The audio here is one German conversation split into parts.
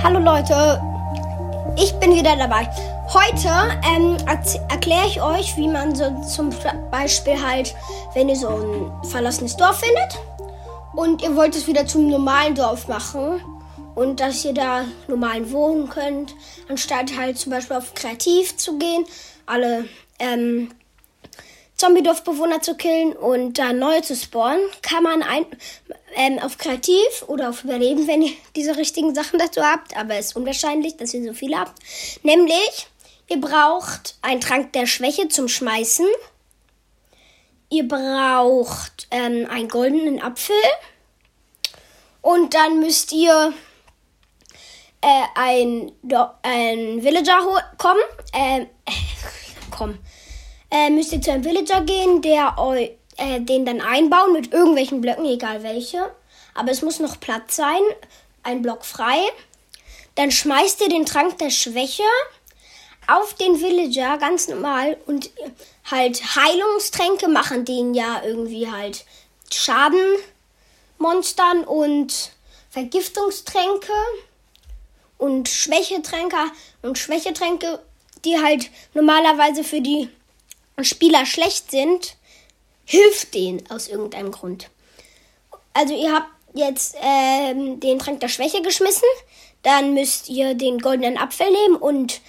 Hallo Leute, ich bin wieder dabei. Heute ähm, erkläre ich euch, wie man so zum Beispiel halt, wenn ihr so ein verlassenes Dorf findet und ihr wollt es wieder zum normalen Dorf machen und dass ihr da normal wohnen könnt, anstatt halt zum Beispiel auf Kreativ zu gehen, alle ähm, Zombie-Dorfbewohner zu killen und dann neue zu spawnen, kann man ein, ähm, auf Kreativ oder auf Überleben, wenn ihr diese richtigen Sachen dazu habt. Aber es ist unwahrscheinlich, dass ihr so viele habt. Nämlich, ihr braucht einen Trank der Schwäche zum Schmeißen. Ihr braucht ähm, einen goldenen Apfel. Und dann müsst ihr äh, ein, ein Villager kommen. Ähm, äh, komm äh, müsst ihr zu einem Villager gehen, der euch äh, den dann einbauen mit irgendwelchen Blöcken, egal welche. Aber es muss noch Platz sein, ein Block frei. Dann schmeißt ihr den Trank der Schwäche auf den Villager ganz normal und halt Heilungstränke machen den ja irgendwie halt Schadenmonstern und Vergiftungstränke und Schwächetränke und Schwächetränke, die halt normalerweise für die Spieler schlecht sind, hilft denen aus irgendeinem Grund. Also ihr habt jetzt ähm, den Trank der Schwäche geschmissen, dann müsst ihr den goldenen Apfel nehmen und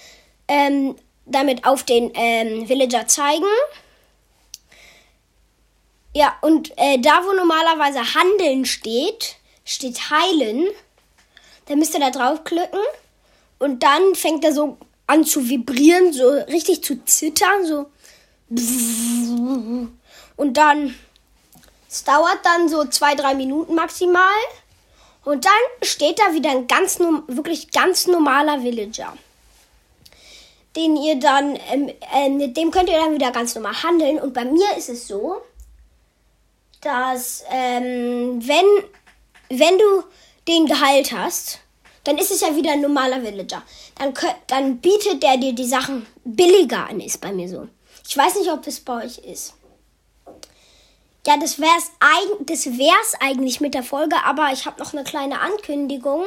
ähm, damit auf den ähm, Villager zeigen. Ja, und äh, da, wo normalerweise Handeln steht, steht Heilen. Da müsst ihr da draufklicken und dann fängt er so an zu vibrieren, so richtig zu zittern, so und dann, es dauert dann so zwei, drei Minuten maximal. Und dann steht da wieder ein ganz, wirklich ganz normaler Villager. Den ihr dann, ähm, äh, mit dem könnt ihr dann wieder ganz normal handeln. Und bei mir ist es so, dass ähm, wenn, wenn du den geheilt hast, dann ist es ja wieder ein normaler Villager. Dann, dann bietet der dir die Sachen billiger an, ist bei mir so. Ich weiß nicht, ob es bei euch ist. Ja, das wär's, das wär's eigentlich mit der Folge, aber ich habe noch eine kleine Ankündigung.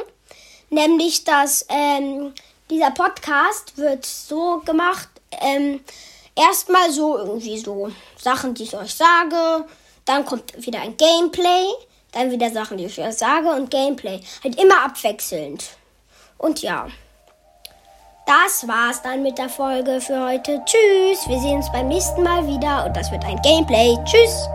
Nämlich, dass ähm, dieser Podcast wird so gemacht, ähm, erstmal so irgendwie so Sachen, die ich euch sage. Dann kommt wieder ein Gameplay. Dann wieder Sachen, die ich sage und Gameplay. Halt immer abwechselnd. Und ja. Das war's dann mit der Folge für heute. Tschüss. Wir sehen uns beim nächsten Mal wieder und das wird ein Gameplay. Tschüss.